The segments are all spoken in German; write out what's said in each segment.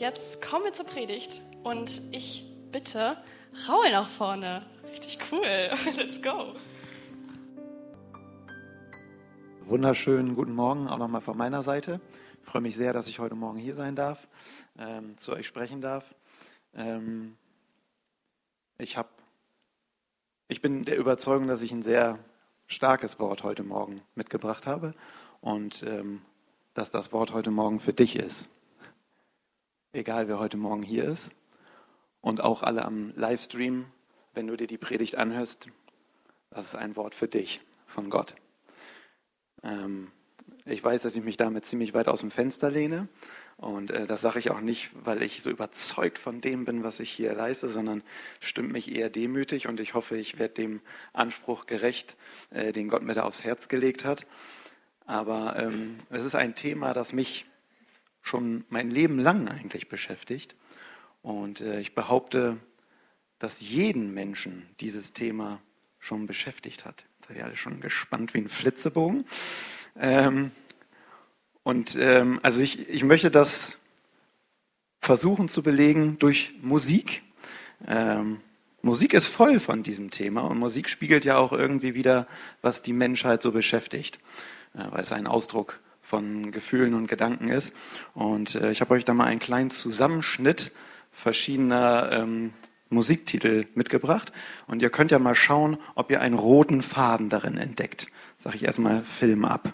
jetzt kommen wir zur Predigt und ich bitte Raul nach vorne. Richtig cool. Let's go. Wunderschönen guten Morgen auch nochmal von meiner Seite. Ich freue mich sehr, dass ich heute Morgen hier sein darf, ähm, zu euch sprechen darf. Ähm, ich, hab, ich bin der Überzeugung, dass ich ein sehr starkes Wort heute Morgen mitgebracht habe und ähm, dass das Wort heute Morgen für dich ist. Egal, wer heute Morgen hier ist und auch alle am Livestream, wenn du dir die Predigt anhörst, das ist ein Wort für dich von Gott. Ähm, ich weiß, dass ich mich damit ziemlich weit aus dem Fenster lehne. Und äh, das sage ich auch nicht, weil ich so überzeugt von dem bin, was ich hier leiste, sondern stimmt mich eher demütig und ich hoffe, ich werde dem Anspruch gerecht, äh, den Gott mir da aufs Herz gelegt hat. Aber ähm, es ist ein Thema, das mich schon mein Leben lang eigentlich beschäftigt. Und äh, ich behaupte, dass jeden Menschen dieses Thema schon beschäftigt hat. Seid ihr alle schon gespannt wie ein Flitzebogen? Ähm, und ähm, also ich, ich möchte das versuchen zu belegen durch Musik. Ähm, Musik ist voll von diesem Thema und Musik spiegelt ja auch irgendwie wieder, was die Menschheit so beschäftigt, äh, weil es ein Ausdruck von Gefühlen und Gedanken ist. Und äh, ich habe euch da mal einen kleinen Zusammenschnitt verschiedener ähm, Musiktitel mitgebracht und ihr könnt ja mal schauen, ob ihr einen roten Faden darin entdeckt. Sag ich erstmal Film ab.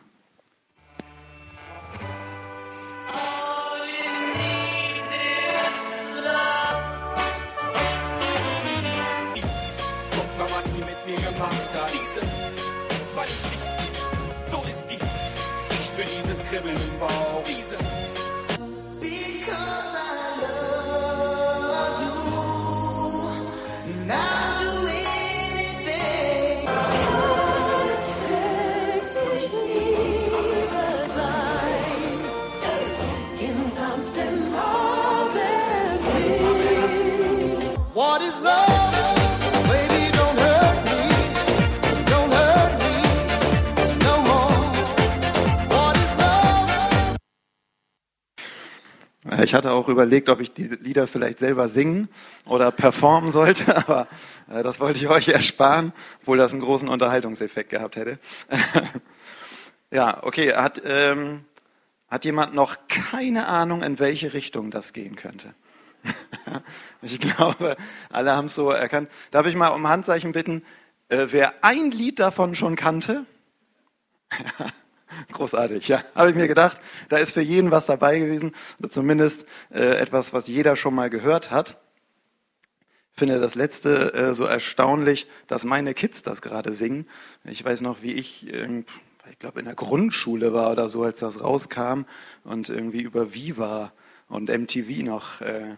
Ich hatte auch überlegt, ob ich die Lieder vielleicht selber singen oder performen sollte, aber äh, das wollte ich euch ersparen, obwohl das einen großen Unterhaltungseffekt gehabt hätte. ja, okay. Hat, ähm, hat jemand noch keine Ahnung, in welche Richtung das gehen könnte? ich glaube, alle haben es so erkannt. Darf ich mal um Handzeichen bitten, äh, wer ein Lied davon schon kannte? Großartig, ja. Habe ich mir gedacht, da ist für jeden was dabei gewesen, oder zumindest äh, etwas, was jeder schon mal gehört hat. Ich finde das letzte äh, so erstaunlich, dass meine Kids das gerade singen. Ich weiß noch, wie ich, äh, ich glaube, in der Grundschule war oder so, als das rauskam und irgendwie über Viva und MTV noch äh,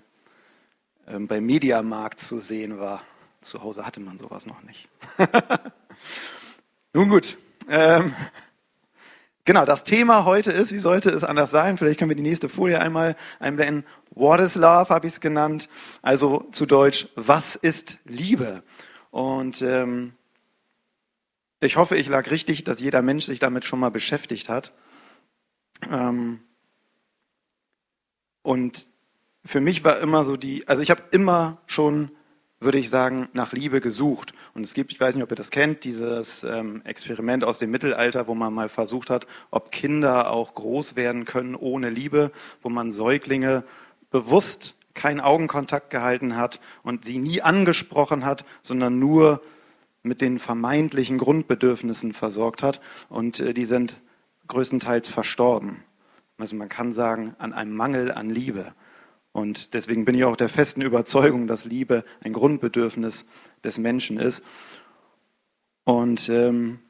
ähm, beim Mediamarkt zu sehen war. Zu Hause hatte man sowas noch nicht. Nun gut. Ähm, Genau, das Thema heute ist, wie sollte es anders sein? Vielleicht können wir die nächste Folie einmal einblenden. What is love, habe ich es genannt. Also zu Deutsch, was ist Liebe? Und ähm, ich hoffe, ich lag richtig, dass jeder Mensch sich damit schon mal beschäftigt hat. Ähm, und für mich war immer so die, also ich habe immer schon würde ich sagen, nach Liebe gesucht. Und es gibt, ich weiß nicht, ob ihr das kennt, dieses ähm, Experiment aus dem Mittelalter, wo man mal versucht hat, ob Kinder auch groß werden können ohne Liebe, wo man Säuglinge bewusst keinen Augenkontakt gehalten hat und sie nie angesprochen hat, sondern nur mit den vermeintlichen Grundbedürfnissen versorgt hat. Und äh, die sind größtenteils verstorben. Also man kann sagen, an einem Mangel an Liebe. Und deswegen bin ich auch der festen Überzeugung, dass Liebe ein Grundbedürfnis des Menschen ist. Und ähm,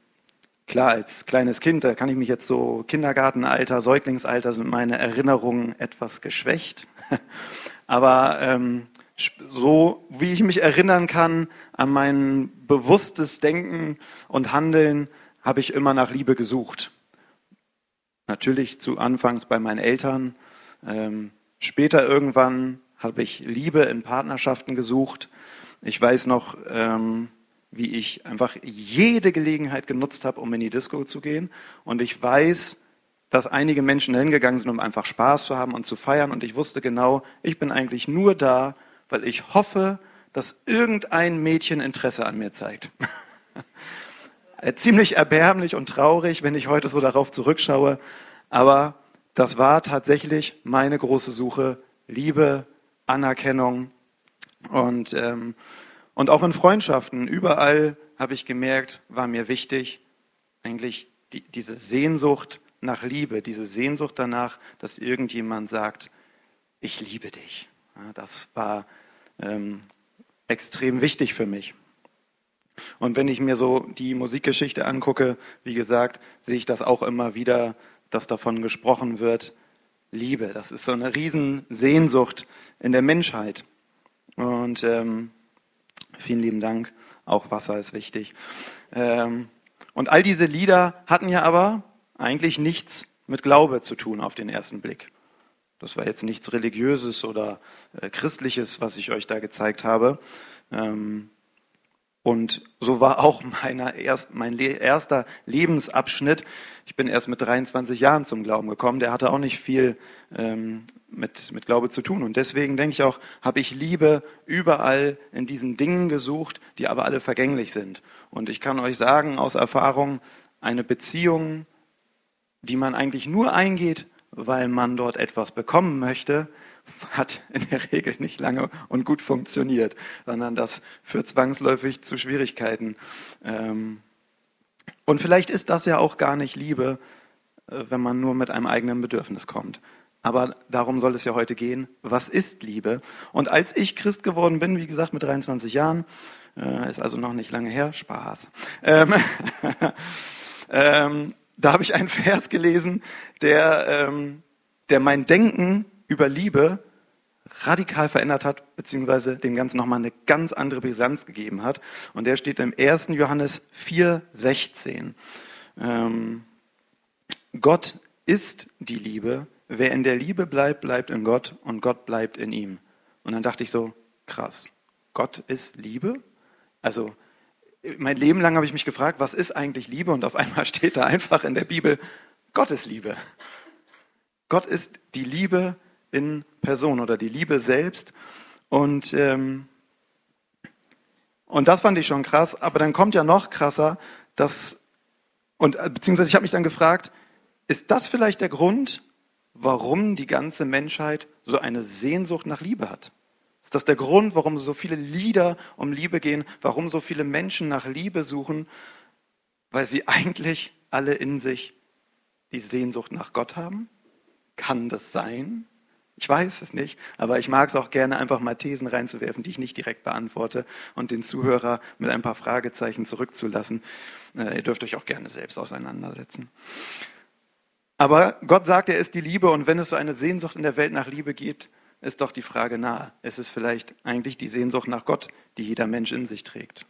klar, als kleines Kind, da kann ich mich jetzt so Kindergartenalter, Säuglingsalter sind meine Erinnerungen etwas geschwächt. Aber ähm, so wie ich mich erinnern kann an mein bewusstes Denken und Handeln, habe ich immer nach Liebe gesucht. Natürlich zu Anfangs bei meinen Eltern. Ähm, Später irgendwann habe ich Liebe in Partnerschaften gesucht. Ich weiß noch, ähm, wie ich einfach jede Gelegenheit genutzt habe, um in die Disco zu gehen. Und ich weiß, dass einige Menschen hingegangen sind, um einfach Spaß zu haben und zu feiern. Und ich wusste genau, ich bin eigentlich nur da, weil ich hoffe, dass irgendein Mädchen Interesse an mir zeigt. Ziemlich erbärmlich und traurig, wenn ich heute so darauf zurückschaue. Aber das war tatsächlich meine große Suche. Liebe, Anerkennung und, ähm, und auch in Freundschaften. Überall habe ich gemerkt, war mir wichtig, eigentlich die, diese Sehnsucht nach Liebe, diese Sehnsucht danach, dass irgendjemand sagt, ich liebe dich. Ja, das war ähm, extrem wichtig für mich. Und wenn ich mir so die Musikgeschichte angucke, wie gesagt, sehe ich das auch immer wieder, dass davon gesprochen wird, Liebe. Das ist so eine Riesensehnsucht in der Menschheit. Und ähm, vielen lieben Dank. Auch Wasser ist wichtig. Ähm, und all diese Lieder hatten ja aber eigentlich nichts mit Glaube zu tun auf den ersten Blick. Das war jetzt nichts Religiöses oder äh, Christliches, was ich euch da gezeigt habe. Ähm, und so war auch erst, mein erster Lebensabschnitt. Ich bin erst mit 23 Jahren zum Glauben gekommen. Der hatte auch nicht viel ähm, mit, mit Glaube zu tun. Und deswegen denke ich auch, habe ich Liebe überall in diesen Dingen gesucht, die aber alle vergänglich sind. Und ich kann euch sagen aus Erfahrung, eine Beziehung, die man eigentlich nur eingeht, weil man dort etwas bekommen möchte, hat in der Regel nicht lange und gut funktioniert, sondern das führt zwangsläufig zu Schwierigkeiten. Ähm, und vielleicht ist das ja auch gar nicht Liebe, äh, wenn man nur mit einem eigenen Bedürfnis kommt. Aber darum soll es ja heute gehen. Was ist Liebe? Und als ich Christ geworden bin, wie gesagt, mit 23 Jahren, äh, ist also noch nicht lange her, Spaß. Ähm, ähm, da habe ich einen Vers gelesen, der, ähm, der mein Denken über Liebe radikal verändert hat, beziehungsweise dem Ganzen nochmal eine ganz andere Brisanz gegeben hat. Und der steht im 1. Johannes 4, 16. Ähm, Gott ist die Liebe. Wer in der Liebe bleibt, bleibt in Gott und Gott bleibt in ihm. Und dann dachte ich so, krass, Gott ist Liebe? Also mein Leben lang habe ich mich gefragt, was ist eigentlich Liebe? Und auf einmal steht da einfach in der Bibel, Gott ist Liebe. Gott ist die Liebe in Person oder die Liebe selbst. Und, ähm, und das fand ich schon krass. Aber dann kommt ja noch krasser, dass, und äh, beziehungsweise ich habe mich dann gefragt, ist das vielleicht der Grund, warum die ganze Menschheit so eine Sehnsucht nach Liebe hat? Ist das der Grund, warum so viele Lieder um Liebe gehen, warum so viele Menschen nach Liebe suchen? Weil sie eigentlich alle in sich die Sehnsucht nach Gott haben? Kann das sein? Ich weiß es nicht, aber ich mag es auch gerne, einfach mal Thesen reinzuwerfen, die ich nicht direkt beantworte und den Zuhörer mit ein paar Fragezeichen zurückzulassen. Äh, ihr dürft euch auch gerne selbst auseinandersetzen. Aber Gott sagt, er ist die Liebe und wenn es so eine Sehnsucht in der Welt nach Liebe gibt, ist doch die Frage nahe. Es ist vielleicht eigentlich die Sehnsucht nach Gott, die jeder Mensch in sich trägt.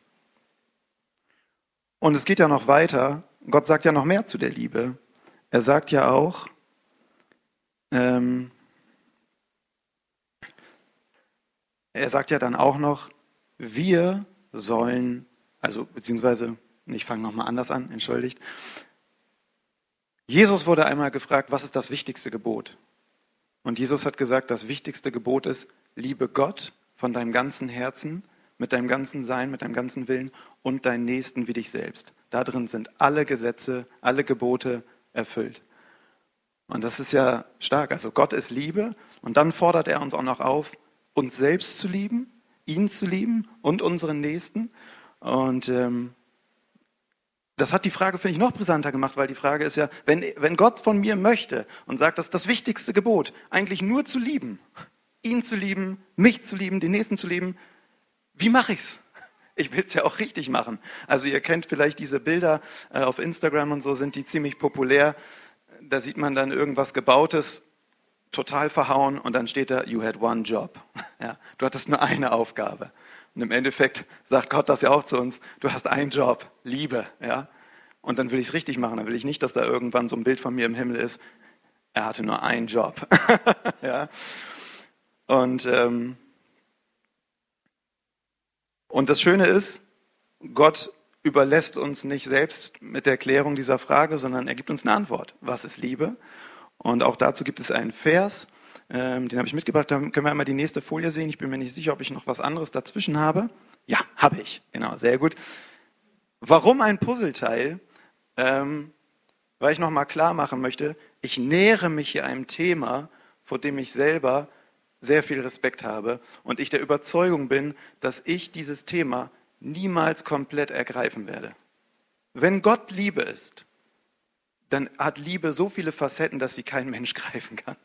Und es geht ja noch weiter. Gott sagt ja noch mehr zu der Liebe. Er sagt ja auch, ähm, er sagt ja dann auch noch, wir sollen, also beziehungsweise, ich fange nochmal anders an, entschuldigt. Jesus wurde einmal gefragt, was ist das wichtigste Gebot? Und Jesus hat gesagt, das wichtigste Gebot ist, liebe Gott von deinem ganzen Herzen, mit deinem ganzen Sein, mit deinem ganzen Willen und deinen Nächsten wie dich selbst. Da drin sind alle Gesetze, alle Gebote erfüllt. Und das ist ja stark. Also Gott ist Liebe und dann fordert er uns auch noch auf, uns selbst zu lieben, ihn zu lieben und unseren Nächsten. Und ähm, das hat die Frage, finde ich, noch brisanter gemacht, weil die Frage ist ja, wenn, wenn Gott von mir möchte und sagt, das ist das wichtigste Gebot, eigentlich nur zu lieben, ihn zu lieben, mich zu lieben, den Nächsten zu lieben, wie mache ich's? Ich will es ja auch richtig machen. Also ihr kennt vielleicht diese Bilder äh, auf Instagram und so, sind die ziemlich populär. Da sieht man dann irgendwas Gebautes, total verhauen und dann steht da, you had one job. Ja, du hattest nur eine Aufgabe. Und im Endeffekt sagt Gott das ja auch zu uns, du hast einen Job, Liebe. Ja? Und dann will ich es richtig machen, dann will ich nicht, dass da irgendwann so ein Bild von mir im Himmel ist, er hatte nur einen Job. ja? Und, ähm, und das Schöne ist, Gott überlässt uns nicht selbst mit der Klärung dieser Frage, sondern er gibt uns eine Antwort. Was ist Liebe? Und auch dazu gibt es einen Vers, ähm, den habe ich mitgebracht. Da können wir einmal die nächste Folie sehen. Ich bin mir nicht sicher, ob ich noch was anderes dazwischen habe. Ja, habe ich. Genau, sehr gut. Warum ein Puzzleteil? Ähm, weil ich nochmal klar machen möchte, ich nähere mich hier einem Thema, vor dem ich selber sehr viel Respekt habe und ich der Überzeugung bin, dass ich dieses Thema niemals komplett ergreifen werde. Wenn Gott Liebe ist, dann hat Liebe so viele Facetten, dass sie kein Mensch greifen kann.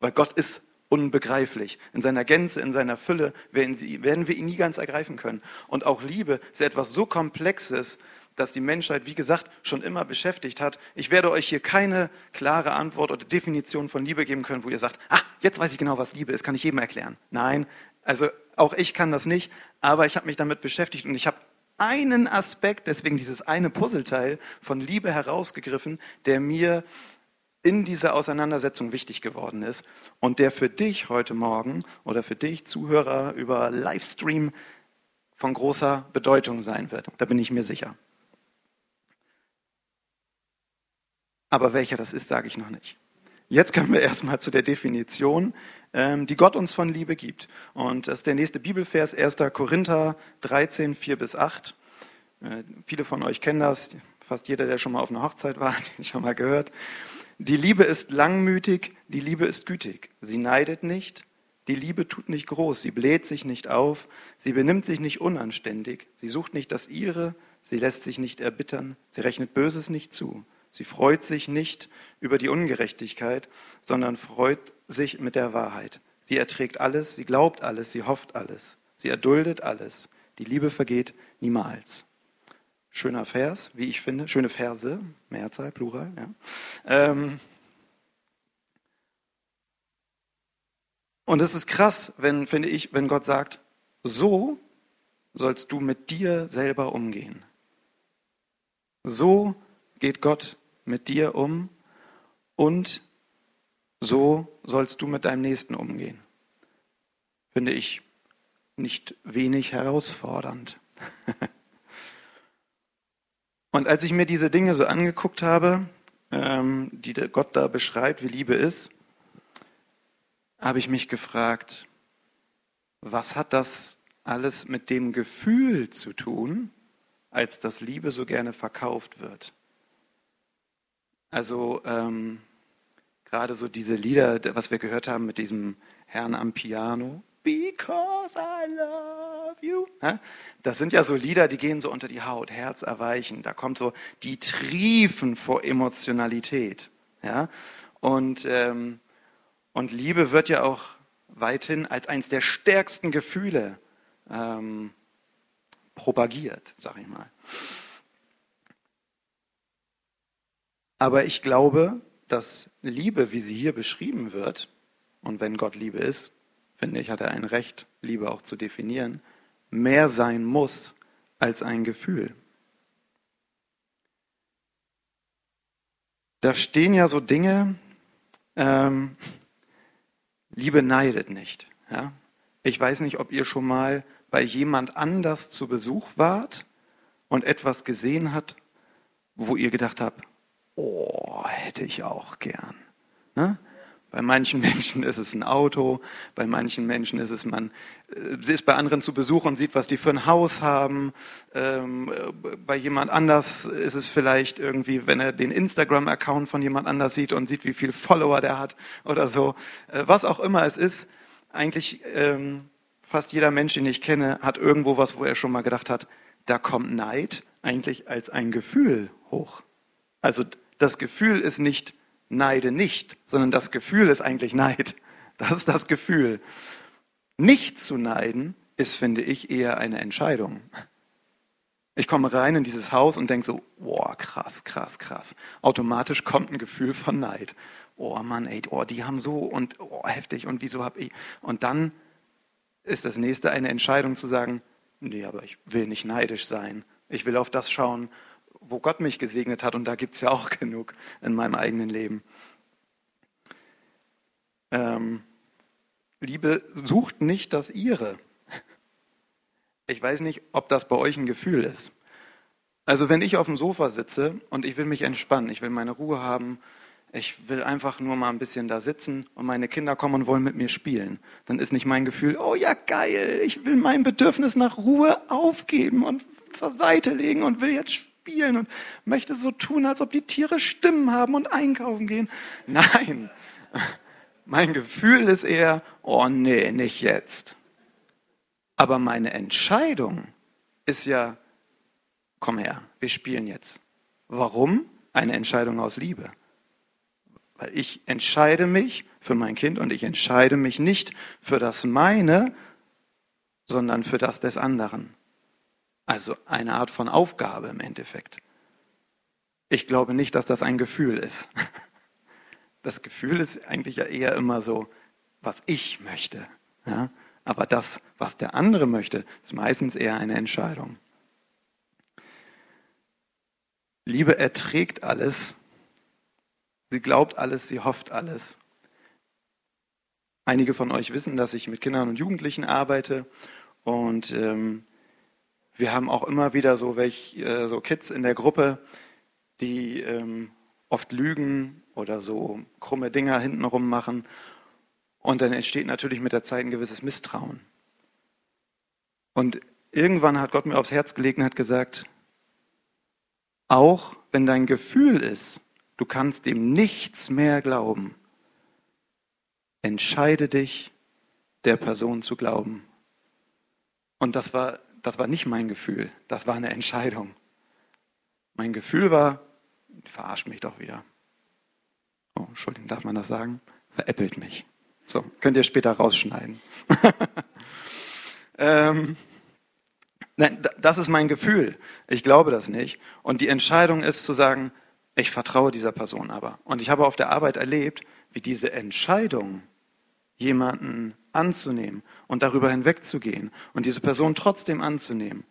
Weil Gott ist unbegreiflich. In seiner Gänze, in seiner Fülle werden, sie, werden wir ihn nie ganz ergreifen können. Und auch Liebe ist etwas so Komplexes, dass die Menschheit, wie gesagt, schon immer beschäftigt hat. Ich werde euch hier keine klare Antwort oder Definition von Liebe geben können, wo ihr sagt, ah, jetzt weiß ich genau, was Liebe ist, kann ich jedem erklären. Nein, also auch ich kann das nicht, aber ich habe mich damit beschäftigt und ich habe einen Aspekt, deswegen dieses eine Puzzleteil von Liebe herausgegriffen, der mir in dieser Auseinandersetzung wichtig geworden ist und der für dich heute Morgen oder für dich Zuhörer über Livestream von großer Bedeutung sein wird. Da bin ich mir sicher. Aber welcher das ist, sage ich noch nicht. Jetzt kommen wir erstmal zu der Definition, die Gott uns von Liebe gibt. Und das ist der nächste Bibelvers, 1. Korinther 13, 4 bis 8. Äh, viele von euch kennen das, fast jeder, der schon mal auf einer Hochzeit war, ihn schon mal gehört. Die Liebe ist langmütig, die Liebe ist gütig. Sie neidet nicht, die Liebe tut nicht groß, sie bläht sich nicht auf, sie benimmt sich nicht unanständig, sie sucht nicht das ihre, sie lässt sich nicht erbittern, sie rechnet Böses nicht zu. Sie freut sich nicht über die Ungerechtigkeit, sondern freut sich mit der Wahrheit. Sie erträgt alles, sie glaubt alles, sie hofft alles, sie erduldet alles. Die Liebe vergeht niemals. Schöner Vers, wie ich finde. Schöne Verse, Mehrzahl, Plural. Ja. Ähm und es ist krass, wenn, finde ich, wenn Gott sagt, so sollst du mit dir selber umgehen. So geht Gott mit dir um und so sollst du mit deinem Nächsten umgehen. Finde ich nicht wenig herausfordernd. Und als ich mir diese Dinge so angeguckt habe, ähm, die Gott da beschreibt, wie Liebe ist, habe ich mich gefragt, was hat das alles mit dem Gefühl zu tun, als dass Liebe so gerne verkauft wird? Also ähm, gerade so diese Lieder, was wir gehört haben mit diesem Herrn am Piano, Because I love you. Das sind ja so Lieder, die gehen so unter die Haut, Herz erweichen. Da kommt so die Triefen vor Emotionalität. Ja? Und, ähm, und Liebe wird ja auch weithin als eines der stärksten Gefühle ähm, propagiert, sag ich mal. Aber ich glaube, dass Liebe, wie sie hier beschrieben wird, und wenn Gott Liebe ist, finde ich, hat er ein Recht, Liebe auch zu definieren, mehr sein muss als ein Gefühl. Da stehen ja so Dinge, ähm, Liebe neidet nicht. Ja? Ich weiß nicht, ob ihr schon mal bei jemand anders zu Besuch wart und etwas gesehen habt, wo ihr gedacht habt, oh, hätte ich auch gern. Ne? Bei manchen Menschen ist es ein Auto, bei manchen Menschen ist es, man sie ist bei anderen zu Besuch und sieht, was die für ein Haus haben. Ähm, bei jemand anders ist es vielleicht irgendwie, wenn er den Instagram-Account von jemand anders sieht und sieht, wie viele Follower der hat oder so. Äh, was auch immer es ist, eigentlich ähm, fast jeder Mensch, den ich kenne, hat irgendwo was, wo er schon mal gedacht hat, da kommt Neid eigentlich als ein Gefühl hoch. Also das Gefühl ist nicht neide nicht, sondern das Gefühl ist eigentlich Neid. Das ist das Gefühl. Nicht zu neiden ist, finde ich, eher eine Entscheidung. Ich komme rein in dieses Haus und denke so, boah, krass, krass, krass. Automatisch kommt ein Gefühl von Neid. Oh Mann, ey, oh, die haben so und oh, heftig und wieso habe ich. Und dann ist das nächste eine Entscheidung zu sagen, nee, aber ich will nicht neidisch sein. Ich will auf das schauen, wo Gott mich gesegnet hat, und da gibt es ja auch genug in meinem eigenen Leben. Ähm, Liebe sucht nicht das ihre. Ich weiß nicht, ob das bei euch ein Gefühl ist. Also wenn ich auf dem Sofa sitze und ich will mich entspannen, ich will meine Ruhe haben, ich will einfach nur mal ein bisschen da sitzen und meine Kinder kommen und wollen mit mir spielen, dann ist nicht mein Gefühl, oh ja geil, ich will mein Bedürfnis nach Ruhe aufgeben und zur Seite legen und will jetzt spielen und möchte so tun, als ob die Tiere Stimmen haben und einkaufen gehen. Nein, mein Gefühl ist eher, oh nee, nicht jetzt. Aber meine Entscheidung ist ja, komm her, wir spielen jetzt. Warum? Eine Entscheidung aus Liebe. Weil ich entscheide mich für mein Kind und ich entscheide mich nicht für das meine, sondern für das des anderen. Also eine Art von Aufgabe im Endeffekt. Ich glaube nicht, dass das ein Gefühl ist. Das Gefühl ist eigentlich ja eher immer so, was ich möchte. Ja? Aber das, was der andere möchte, ist meistens eher eine Entscheidung. Liebe erträgt alles. Sie glaubt alles, sie hofft alles. Einige von euch wissen, dass ich mit Kindern und Jugendlichen arbeite und ähm, wir haben auch immer wieder so, welch, äh, so Kids in der Gruppe, die ähm, oft lügen oder so krumme Dinger hintenrum machen. Und dann entsteht natürlich mit der Zeit ein gewisses Misstrauen. Und irgendwann hat Gott mir aufs Herz gelegt und hat gesagt, auch wenn dein Gefühl ist, du kannst dem nichts mehr glauben, entscheide dich, der Person zu glauben. Und das war das war nicht mein Gefühl, das war eine Entscheidung. Mein Gefühl war, verarscht mich doch wieder. Oh, Entschuldigung, darf man das sagen? Veräppelt mich. So, könnt ihr später rausschneiden. ähm, nein, das ist mein Gefühl. Ich glaube das nicht. Und die Entscheidung ist zu sagen, ich vertraue dieser Person aber. Und ich habe auf der Arbeit erlebt, wie diese Entscheidung, jemanden anzunehmen und darüber hinwegzugehen und diese Person trotzdem anzunehmen,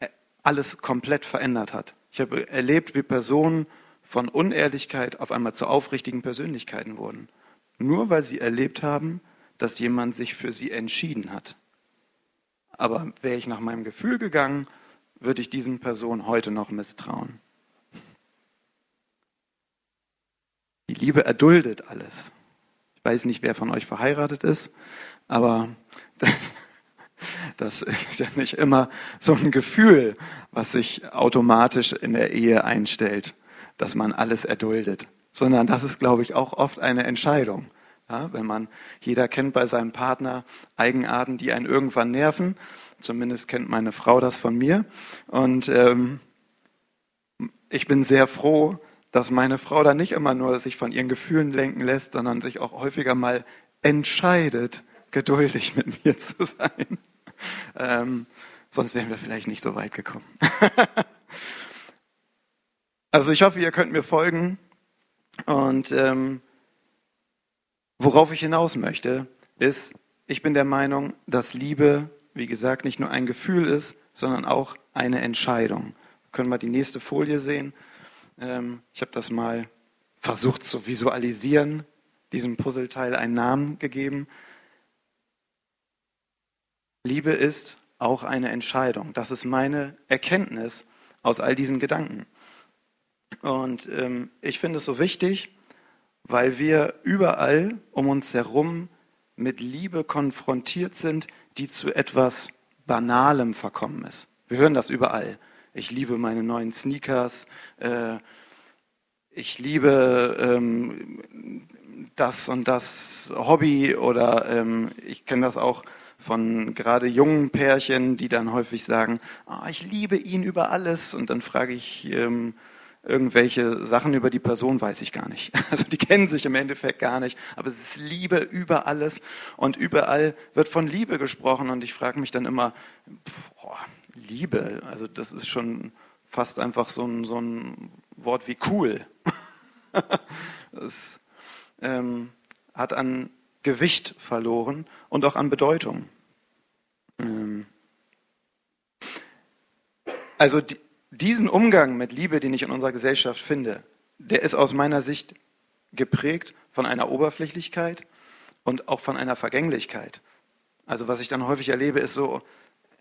äh, alles komplett verändert hat. Ich habe erlebt, wie Personen von Unehrlichkeit auf einmal zu aufrichtigen Persönlichkeiten wurden. Nur weil sie erlebt haben, dass jemand sich für sie entschieden hat. Aber wäre ich nach meinem Gefühl gegangen, würde ich diesen Personen heute noch misstrauen. Die Liebe erduldet alles. Ich weiß nicht, wer von euch verheiratet ist, aber das ist ja nicht immer so ein Gefühl, was sich automatisch in der Ehe einstellt, dass man alles erduldet, sondern das ist, glaube ich, auch oft eine Entscheidung. Ja, wenn man, jeder kennt bei seinem Partner Eigenarten, die einen irgendwann nerven. Zumindest kennt meine Frau das von mir. Und ähm, ich bin sehr froh, dass meine Frau da nicht immer nur sich von ihren Gefühlen lenken lässt, sondern sich auch häufiger mal entscheidet, geduldig mit mir zu sein. Ähm, sonst wären wir vielleicht nicht so weit gekommen. also ich hoffe, ihr könnt mir folgen. Und ähm, worauf ich hinaus möchte, ist, ich bin der Meinung, dass Liebe, wie gesagt, nicht nur ein Gefühl ist, sondern auch eine Entscheidung. Können wir die nächste Folie sehen? Ähm, ich habe das mal versucht zu visualisieren, diesem Puzzleteil einen Namen gegeben. Liebe ist auch eine Entscheidung. Das ist meine Erkenntnis aus all diesen Gedanken. Und ähm, ich finde es so wichtig, weil wir überall um uns herum mit Liebe konfrontiert sind, die zu etwas Banalem verkommen ist. Wir hören das überall ich liebe meine neuen Sneakers, äh, ich liebe ähm, das und das Hobby oder ähm, ich kenne das auch von gerade jungen Pärchen, die dann häufig sagen, oh, ich liebe ihn über alles. Und dann frage ich ähm, irgendwelche Sachen über die Person, weiß ich gar nicht. Also die kennen sich im Endeffekt gar nicht, aber es ist Liebe über alles. Und überall wird von Liebe gesprochen. Und ich frage mich dann immer, boah, Liebe, also das ist schon fast einfach so ein, so ein Wort wie cool. Es ähm, hat an Gewicht verloren und auch an Bedeutung. Ähm, also die, diesen Umgang mit Liebe, den ich in unserer Gesellschaft finde, der ist aus meiner Sicht geprägt von einer Oberflächlichkeit und auch von einer Vergänglichkeit. Also was ich dann häufig erlebe, ist so,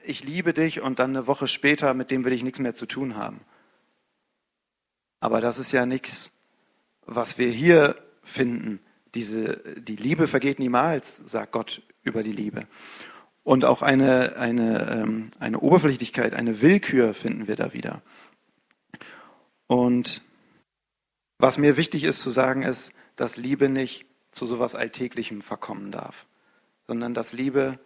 ich liebe dich und dann eine Woche später, mit dem will ich nichts mehr zu tun haben. Aber das ist ja nichts, was wir hier finden. Diese, die Liebe vergeht niemals, sagt Gott über die Liebe. Und auch eine, eine, ähm, eine Oberflächlichkeit, eine Willkür finden wir da wieder. Und was mir wichtig ist zu sagen, ist, dass Liebe nicht zu sowas Alltäglichem verkommen darf, sondern dass Liebe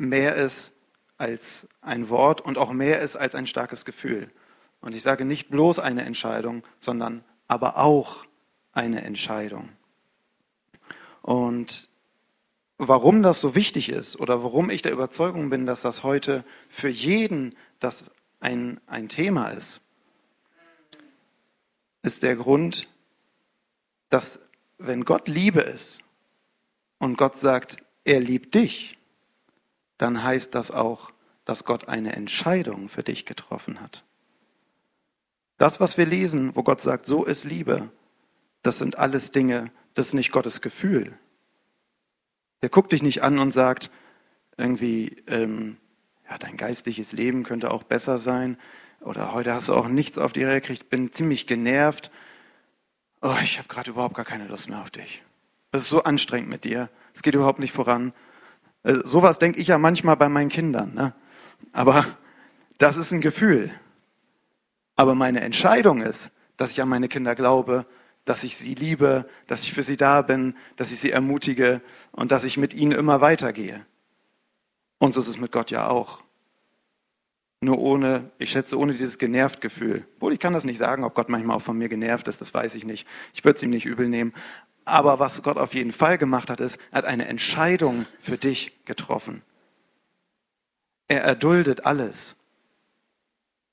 mehr ist als ein Wort und auch mehr ist als ein starkes Gefühl. Und ich sage nicht bloß eine Entscheidung, sondern aber auch eine Entscheidung. Und warum das so wichtig ist oder warum ich der Überzeugung bin, dass das heute für jeden das ein, ein Thema ist, ist der Grund, dass wenn Gott Liebe ist und Gott sagt, er liebt dich, dann heißt das auch, dass Gott eine Entscheidung für dich getroffen hat. Das, was wir lesen, wo Gott sagt, so ist Liebe, das sind alles Dinge, das ist nicht Gottes Gefühl. Der guckt dich nicht an und sagt, irgendwie, ähm, ja, dein geistliches Leben könnte auch besser sein. Oder heute hast du auch nichts auf die Reihe gekriegt, bin ziemlich genervt. Oh, ich habe gerade überhaupt gar keine Lust mehr auf dich. Es ist so anstrengend mit dir. Es geht überhaupt nicht voran. Äh, sowas denke ich ja manchmal bei meinen Kindern. Ne? Aber das ist ein Gefühl. Aber meine Entscheidung ist, dass ich an meine Kinder glaube, dass ich sie liebe, dass ich für sie da bin, dass ich sie ermutige und dass ich mit ihnen immer weitergehe. Und so ist es mit Gott ja auch. Nur ohne, ich schätze, ohne dieses genervt Gefühl. Obwohl ich kann das nicht sagen, ob Gott manchmal auch von mir genervt ist, das weiß ich nicht. Ich würde es ihm nicht übel nehmen. Aber was Gott auf jeden Fall gemacht hat, ist, er hat eine Entscheidung für dich getroffen. Er erduldet alles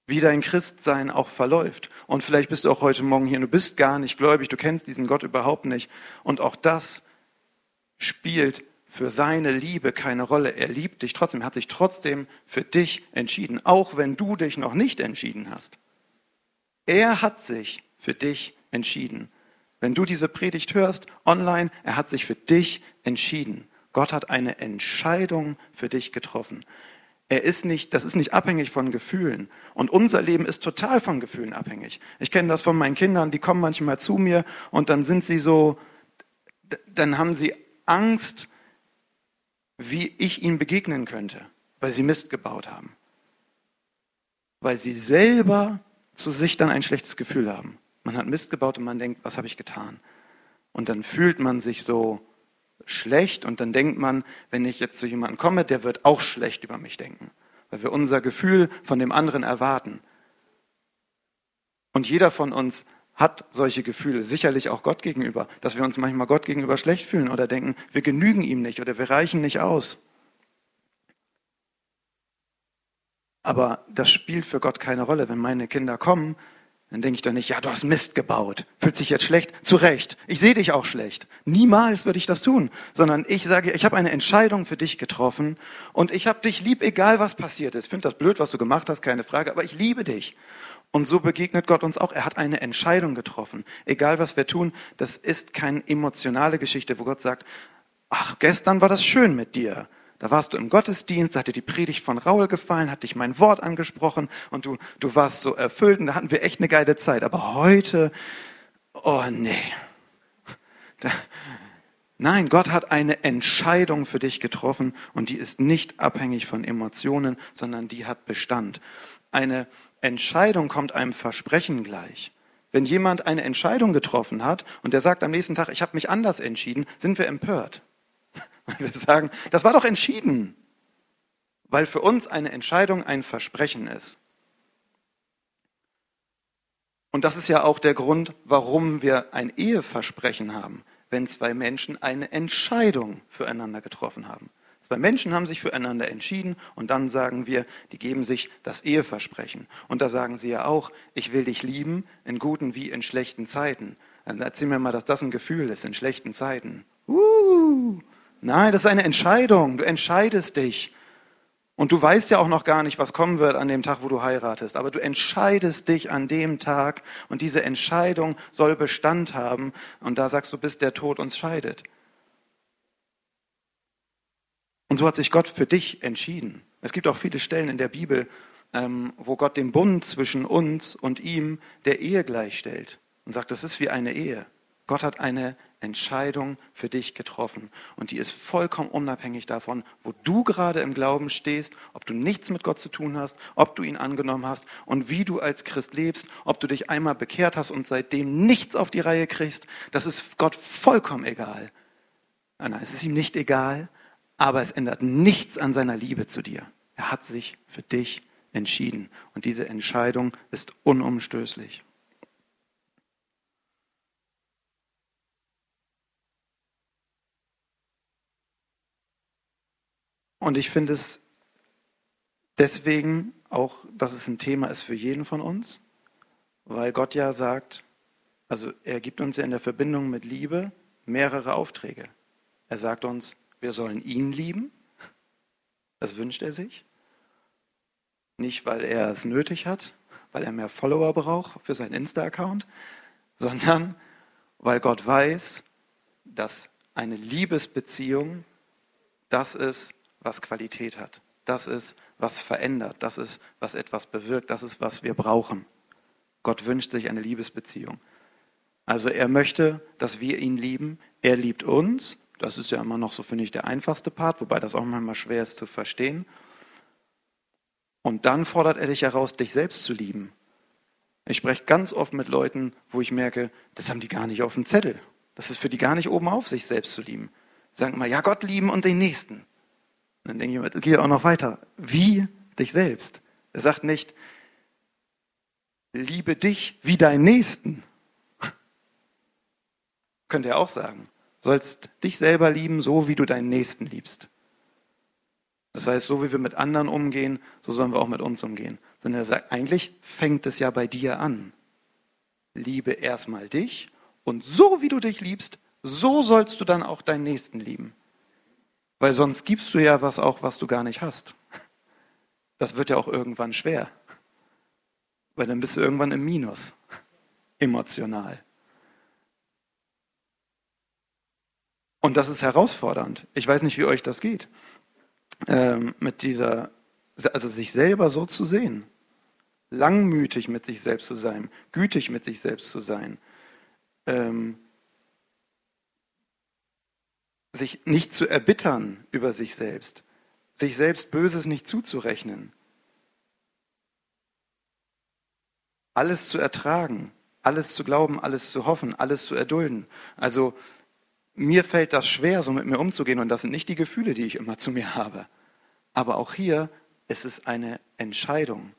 wie dein Christsein auch verläuft. Und vielleicht bist du auch heute Morgen hier und du bist gar nicht gläubig, du kennst diesen Gott überhaupt nicht. Und auch das spielt für seine Liebe keine Rolle. Er liebt dich trotzdem, hat sich trotzdem für dich entschieden, auch wenn du dich noch nicht entschieden hast. Er hat sich für dich entschieden. Wenn du diese Predigt hörst online, er hat sich für dich entschieden. Gott hat eine Entscheidung für dich getroffen. Er ist nicht, das ist nicht abhängig von Gefühlen. Und unser Leben ist total von Gefühlen abhängig. Ich kenne das von meinen Kindern, die kommen manchmal zu mir und dann sind sie so, dann haben sie Angst, wie ich ihnen begegnen könnte, weil sie Mist gebaut haben. Weil sie selber zu sich dann ein schlechtes Gefühl haben. Man hat Mist gebaut und man denkt, was habe ich getan? Und dann fühlt man sich so schlecht und dann denkt man, wenn ich jetzt zu jemandem komme, der wird auch schlecht über mich denken, weil wir unser Gefühl von dem anderen erwarten. Und jeder von uns hat solche Gefühle, sicherlich auch Gott gegenüber, dass wir uns manchmal Gott gegenüber schlecht fühlen oder denken, wir genügen ihm nicht oder wir reichen nicht aus. Aber das spielt für Gott keine Rolle. Wenn meine Kinder kommen, dann denke ich doch nicht, ja, du hast Mist gebaut. Fühlt sich jetzt schlecht? Zu Recht. Ich sehe dich auch schlecht. Niemals würde ich das tun. Sondern ich sage, ich habe eine Entscheidung für dich getroffen und ich habe dich lieb, egal was passiert ist. Ich finde das blöd, was du gemacht hast, keine Frage, aber ich liebe dich. Und so begegnet Gott uns auch. Er hat eine Entscheidung getroffen. Egal was wir tun, das ist keine emotionale Geschichte, wo Gott sagt, ach, gestern war das schön mit dir. Da warst du im Gottesdienst, da hat dir die Predigt von Raul gefallen, hat dich mein Wort angesprochen und du, du warst so erfüllt und da hatten wir echt eine geile Zeit. Aber heute, oh nee. Da, nein, Gott hat eine Entscheidung für dich getroffen und die ist nicht abhängig von Emotionen, sondern die hat Bestand. Eine Entscheidung kommt einem Versprechen gleich. Wenn jemand eine Entscheidung getroffen hat und der sagt am nächsten Tag, ich habe mich anders entschieden, sind wir empört. Weil wir sagen, das war doch entschieden. Weil für uns eine Entscheidung ein Versprechen ist. Und das ist ja auch der Grund, warum wir ein Eheversprechen haben, wenn zwei Menschen eine Entscheidung füreinander getroffen haben. Zwei Menschen haben sich füreinander entschieden und dann sagen wir, die geben sich das Eheversprechen. Und da sagen sie ja auch, ich will dich lieben in guten wie in schlechten Zeiten. Dann erzähl mir mal, dass das ein Gefühl ist in schlechten Zeiten. Uh, Nein, das ist eine Entscheidung. Du entscheidest dich. Und du weißt ja auch noch gar nicht, was kommen wird an dem Tag, wo du heiratest. Aber du entscheidest dich an dem Tag und diese Entscheidung soll Bestand haben. Und da sagst du, bis der Tod uns scheidet. Und so hat sich Gott für dich entschieden. Es gibt auch viele Stellen in der Bibel, ähm, wo Gott den Bund zwischen uns und ihm der Ehe gleichstellt und sagt, das ist wie eine Ehe. Gott hat eine Entscheidung für dich getroffen und die ist vollkommen unabhängig davon, wo du gerade im Glauben stehst, ob du nichts mit Gott zu tun hast, ob du ihn angenommen hast und wie du als Christ lebst, ob du dich einmal bekehrt hast und seitdem nichts auf die Reihe kriegst. Das ist Gott vollkommen egal. Nein, es ist ihm nicht egal, aber es ändert nichts an seiner Liebe zu dir. Er hat sich für dich entschieden und diese Entscheidung ist unumstößlich. Und ich finde es deswegen auch, dass es ein Thema ist für jeden von uns, weil Gott ja sagt, also er gibt uns ja in der Verbindung mit Liebe mehrere Aufträge. Er sagt uns, wir sollen ihn lieben, das wünscht er sich. Nicht, weil er es nötig hat, weil er mehr Follower braucht für seinen Insta-Account, sondern weil Gott weiß, dass eine Liebesbeziehung das ist, was Qualität hat. Das ist, was verändert. Das ist, was etwas bewirkt. Das ist, was wir brauchen. Gott wünscht sich eine Liebesbeziehung. Also er möchte, dass wir ihn lieben. Er liebt uns. Das ist ja immer noch so, finde ich, der einfachste Part, wobei das auch manchmal schwer ist zu verstehen. Und dann fordert er dich heraus, dich selbst zu lieben. Ich spreche ganz oft mit Leuten, wo ich merke, das haben die gar nicht auf dem Zettel. Das ist für die gar nicht oben auf, sich selbst zu lieben. Sagen immer, ja, Gott lieben und den Nächsten dann denke ich mir, geht auch noch weiter. Wie dich selbst. Er sagt nicht, liebe dich wie deinen Nächsten. Könnte er auch sagen. Du sollst dich selber lieben, so wie du deinen Nächsten liebst. Das heißt, so wie wir mit anderen umgehen, so sollen wir auch mit uns umgehen. Sondern er sagt, eigentlich fängt es ja bei dir an. Liebe erstmal dich und so wie du dich liebst, so sollst du dann auch deinen Nächsten lieben. Weil sonst gibst du ja was auch, was du gar nicht hast. Das wird ja auch irgendwann schwer. Weil dann bist du irgendwann im Minus, emotional. Und das ist herausfordernd. Ich weiß nicht, wie euch das geht. Ähm, mit dieser, also sich selber so zu sehen. Langmütig mit sich selbst zu sein, gütig mit sich selbst zu sein. Ähm, sich nicht zu erbittern über sich selbst, sich selbst Böses nicht zuzurechnen, alles zu ertragen, alles zu glauben, alles zu hoffen, alles zu erdulden. Also mir fällt das schwer, so mit mir umzugehen und das sind nicht die Gefühle, die ich immer zu mir habe. Aber auch hier ist es eine Entscheidung.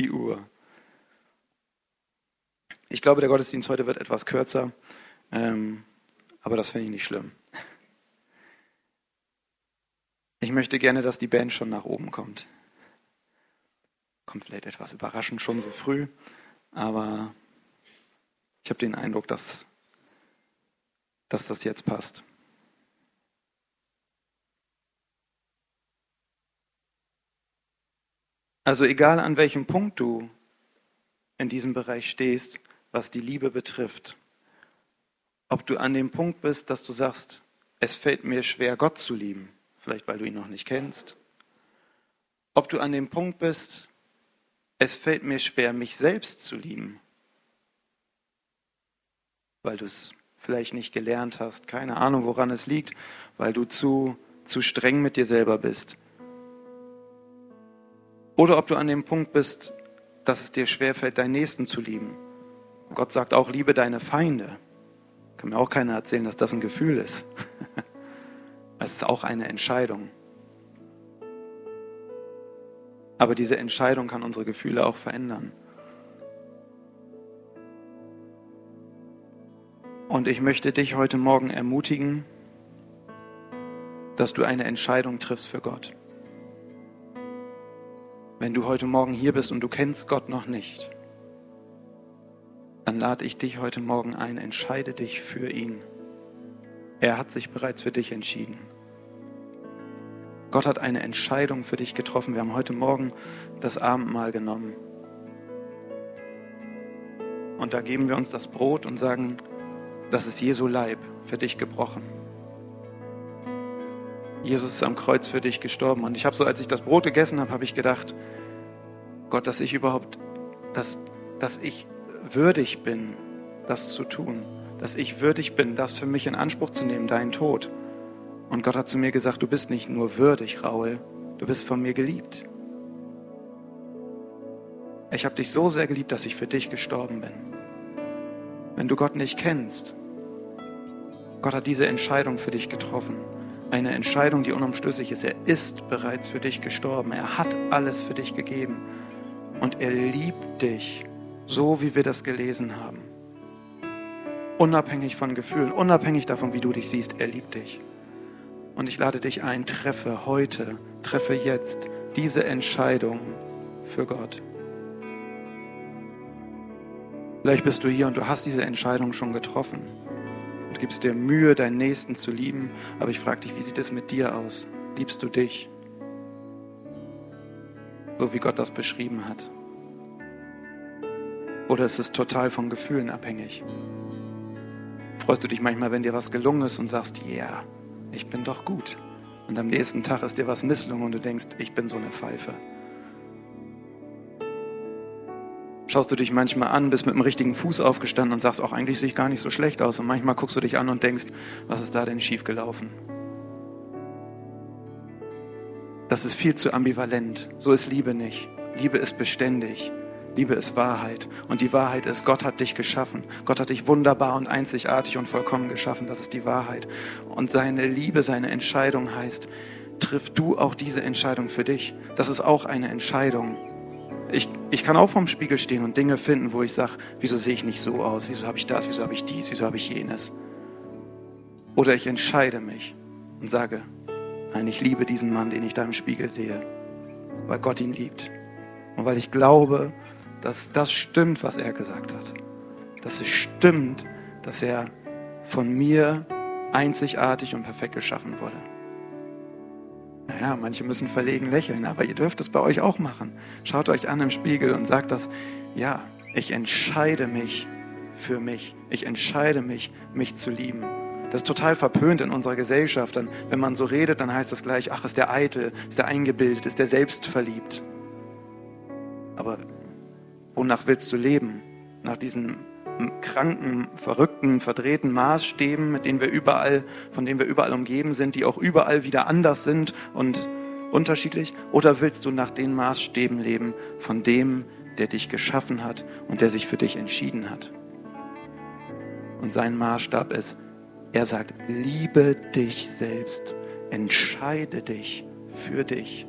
Die Uhr. Ich glaube, der Gottesdienst heute wird etwas kürzer, ähm, aber das finde ich nicht schlimm. Ich möchte gerne, dass die Band schon nach oben kommt. Kommt vielleicht etwas überraschend schon so früh, aber ich habe den Eindruck, dass, dass das jetzt passt. Also egal an welchem Punkt du in diesem Bereich stehst, was die Liebe betrifft, ob du an dem Punkt bist, dass du sagst, es fällt mir schwer, Gott zu lieben, vielleicht weil du ihn noch nicht kennst, ob du an dem Punkt bist, es fällt mir schwer, mich selbst zu lieben, weil du es vielleicht nicht gelernt hast, keine Ahnung, woran es liegt, weil du zu, zu streng mit dir selber bist, oder ob du an dem Punkt bist, dass es dir schwerfällt, deinen Nächsten zu lieben. Gott sagt auch, liebe deine Feinde. Kann mir auch keiner erzählen, dass das ein Gefühl ist. Es ist auch eine Entscheidung. Aber diese Entscheidung kann unsere Gefühle auch verändern. Und ich möchte dich heute Morgen ermutigen, dass du eine Entscheidung triffst für Gott. Wenn du heute Morgen hier bist und du kennst Gott noch nicht, dann lade ich dich heute Morgen ein, entscheide dich für ihn. Er hat sich bereits für dich entschieden. Gott hat eine Entscheidung für dich getroffen. Wir haben heute Morgen das Abendmahl genommen. Und da geben wir uns das Brot und sagen, das ist Jesu Leib für dich gebrochen. Jesus ist am Kreuz für dich gestorben. Und ich habe so, als ich das Brot gegessen habe, habe ich gedacht, Gott, dass ich überhaupt, dass, dass ich würdig bin, das zu tun. Dass ich würdig bin, das für mich in Anspruch zu nehmen, deinen Tod. Und Gott hat zu mir gesagt, du bist nicht nur würdig, Raul, du bist von mir geliebt. Ich habe dich so sehr geliebt, dass ich für dich gestorben bin. Wenn du Gott nicht kennst, Gott hat diese Entscheidung für dich getroffen. Eine Entscheidung, die unumstößlich ist. Er ist bereits für dich gestorben. Er hat alles für dich gegeben. Und er liebt dich, so wie wir das gelesen haben. Unabhängig von Gefühlen, unabhängig davon, wie du dich siehst, er liebt dich. Und ich lade dich ein, treffe heute, treffe jetzt diese Entscheidung für Gott. Vielleicht bist du hier und du hast diese Entscheidung schon getroffen und gibst dir Mühe, deinen Nächsten zu lieben. Aber ich frage dich, wie sieht es mit dir aus? Liebst du dich? So wie Gott das beschrieben hat. Oder ist es total von Gefühlen abhängig? Freust du dich manchmal, wenn dir was gelungen ist und sagst, ja, yeah, ich bin doch gut. Und am nächsten Tag ist dir was misslungen und du denkst, ich bin so eine Pfeife. Schaust du dich manchmal an, bist mit dem richtigen Fuß aufgestanden und sagst, auch eigentlich sehe ich gar nicht so schlecht aus. Und manchmal guckst du dich an und denkst, was ist da denn schiefgelaufen? Das ist viel zu ambivalent. So ist Liebe nicht. Liebe ist beständig. Liebe ist Wahrheit. Und die Wahrheit ist, Gott hat dich geschaffen. Gott hat dich wunderbar und einzigartig und vollkommen geschaffen. Das ist die Wahrheit. Und seine Liebe, seine Entscheidung heißt, triff du auch diese Entscheidung für dich. Das ist auch eine Entscheidung. Ich, ich kann auch vorm Spiegel stehen und Dinge finden, wo ich sage, wieso sehe ich nicht so aus? Wieso habe ich das? Wieso habe ich dies? Wieso habe ich jenes? Oder ich entscheide mich und sage, nein, ich liebe diesen Mann, den ich da im Spiegel sehe, weil Gott ihn liebt. Und weil ich glaube, dass das stimmt, was er gesagt hat. Dass es stimmt, dass er von mir einzigartig und perfekt geschaffen wurde. Naja, manche müssen verlegen lächeln, aber ihr dürft es bei euch auch machen. Schaut euch an im Spiegel und sagt das, ja, ich entscheide mich für mich. Ich entscheide mich, mich zu lieben. Das ist total verpönt in unserer Gesellschaft. Dann, wenn man so redet, dann heißt das gleich, ach, ist der eitel, ist der eingebildet, ist der selbstverliebt. Aber wonach willst du leben? Nach diesen kranken, verrückten, verdrehten Maßstäben, mit denen wir überall, von denen wir überall umgeben sind, die auch überall wieder anders sind und unterschiedlich? Oder willst du nach den Maßstäben leben von dem, der dich geschaffen hat und der sich für dich entschieden hat? Und sein Maßstab ist, er sagt, liebe dich selbst, entscheide dich für dich.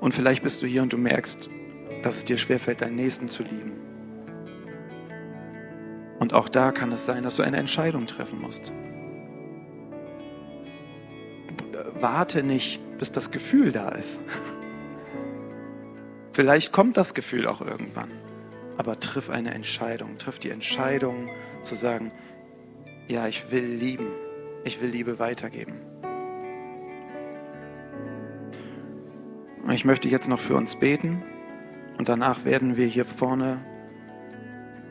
Und vielleicht bist du hier und du merkst, dass es dir schwerfällt, deinen Nächsten zu lieben. Und auch da kann es sein, dass du eine Entscheidung treffen musst. Warte nicht, bis das Gefühl da ist. Vielleicht kommt das Gefühl auch irgendwann. Aber triff eine Entscheidung. Triff die Entscheidung zu sagen, ja, ich will lieben. Ich will Liebe weitergeben. Und ich möchte jetzt noch für uns beten. Und danach werden wir hier vorne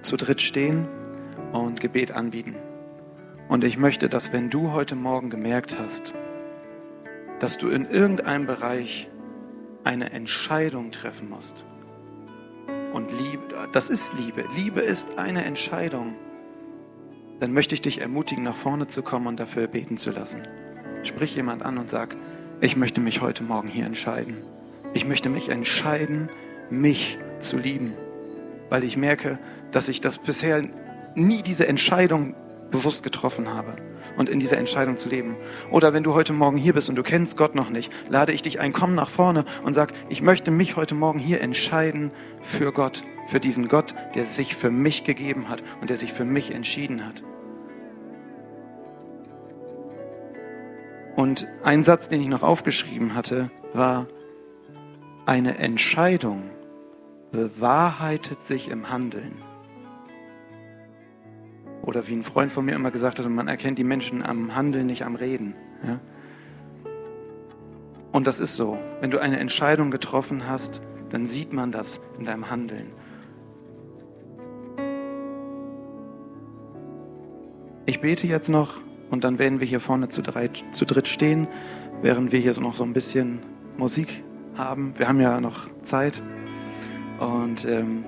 zu dritt stehen und Gebet anbieten. Und ich möchte, dass wenn du heute Morgen gemerkt hast, dass du in irgendeinem Bereich eine Entscheidung treffen musst. Und Liebe, das ist Liebe. Liebe ist eine Entscheidung. Dann möchte ich dich ermutigen, nach vorne zu kommen und dafür beten zu lassen. Sprich jemand an und sag, ich möchte mich heute Morgen hier entscheiden. Ich möchte mich entscheiden, mich zu lieben, weil ich merke, dass ich das bisher nie diese Entscheidung bewusst getroffen habe und in dieser Entscheidung zu leben. Oder wenn du heute Morgen hier bist und du kennst Gott noch nicht, lade ich dich ein, komm nach vorne und sag, ich möchte mich heute Morgen hier entscheiden für Gott, für diesen Gott, der sich für mich gegeben hat und der sich für mich entschieden hat. Und ein Satz, den ich noch aufgeschrieben hatte, war, eine Entscheidung bewahrheitet sich im Handeln. Oder wie ein Freund von mir immer gesagt hat, man erkennt die Menschen am Handeln, nicht am Reden. Ja? Und das ist so. Wenn du eine Entscheidung getroffen hast, dann sieht man das in deinem Handeln. Ich bete jetzt noch und dann werden wir hier vorne zu, drei, zu dritt stehen, während wir hier so noch so ein bisschen Musik haben. Wir haben ja noch Zeit. Und ähm,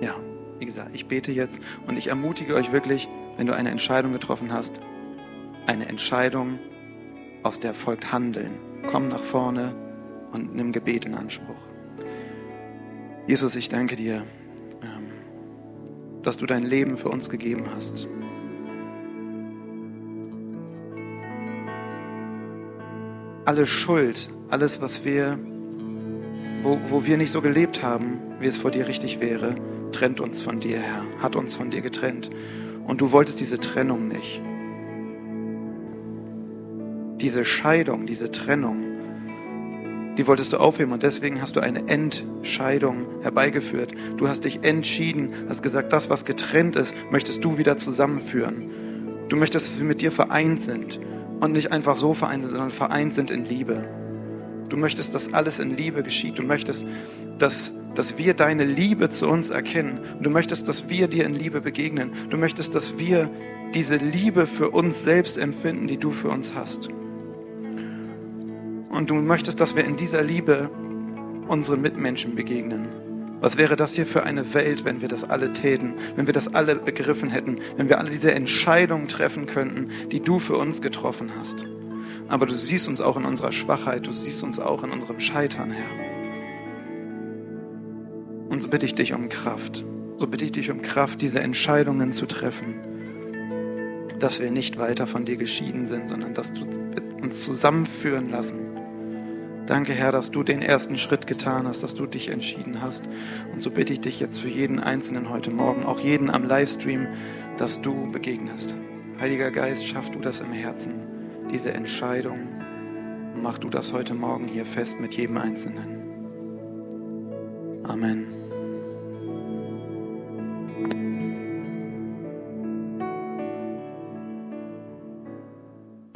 ja, wie gesagt, ich bete jetzt und ich ermutige euch wirklich, wenn du eine Entscheidung getroffen hast, eine Entscheidung, aus der folgt Handeln. Komm nach vorne und nimm Gebet in Anspruch. Jesus, ich danke dir, ähm, dass du dein Leben für uns gegeben hast. Alle Schuld, alles, was wir, wo, wo wir nicht so gelebt haben, wie es vor dir richtig wäre, trennt uns von dir, Herr, hat uns von dir getrennt. Und du wolltest diese Trennung nicht. Diese Scheidung, diese Trennung, die wolltest du aufheben und deswegen hast du eine Entscheidung herbeigeführt. Du hast dich entschieden, hast gesagt, das, was getrennt ist, möchtest du wieder zusammenführen. Du möchtest, dass wir mit dir vereint sind und nicht einfach so vereint sind, sondern vereint sind in Liebe. Du möchtest, dass alles in Liebe geschieht. Du möchtest, dass, dass wir deine Liebe zu uns erkennen. Und du möchtest, dass wir dir in Liebe begegnen. Du möchtest, dass wir diese Liebe für uns selbst empfinden, die du für uns hast. Und du möchtest, dass wir in dieser Liebe unseren Mitmenschen begegnen. Was wäre das hier für eine Welt, wenn wir das alle täten, wenn wir das alle begriffen hätten, wenn wir alle diese Entscheidungen treffen könnten, die du für uns getroffen hast. Aber du siehst uns auch in unserer Schwachheit, du siehst uns auch in unserem Scheitern, Herr. Und so bitte ich dich um Kraft, so bitte ich dich um Kraft, diese Entscheidungen zu treffen, dass wir nicht weiter von dir geschieden sind, sondern dass du uns zusammenführen lassen Danke, Herr, dass du den ersten Schritt getan hast, dass du dich entschieden hast. Und so bitte ich dich jetzt für jeden Einzelnen heute Morgen, auch jeden am Livestream, dass du begegnest. Heiliger Geist, schaff du das im Herzen, diese Entscheidung. Mach du das heute Morgen hier fest mit jedem Einzelnen. Amen.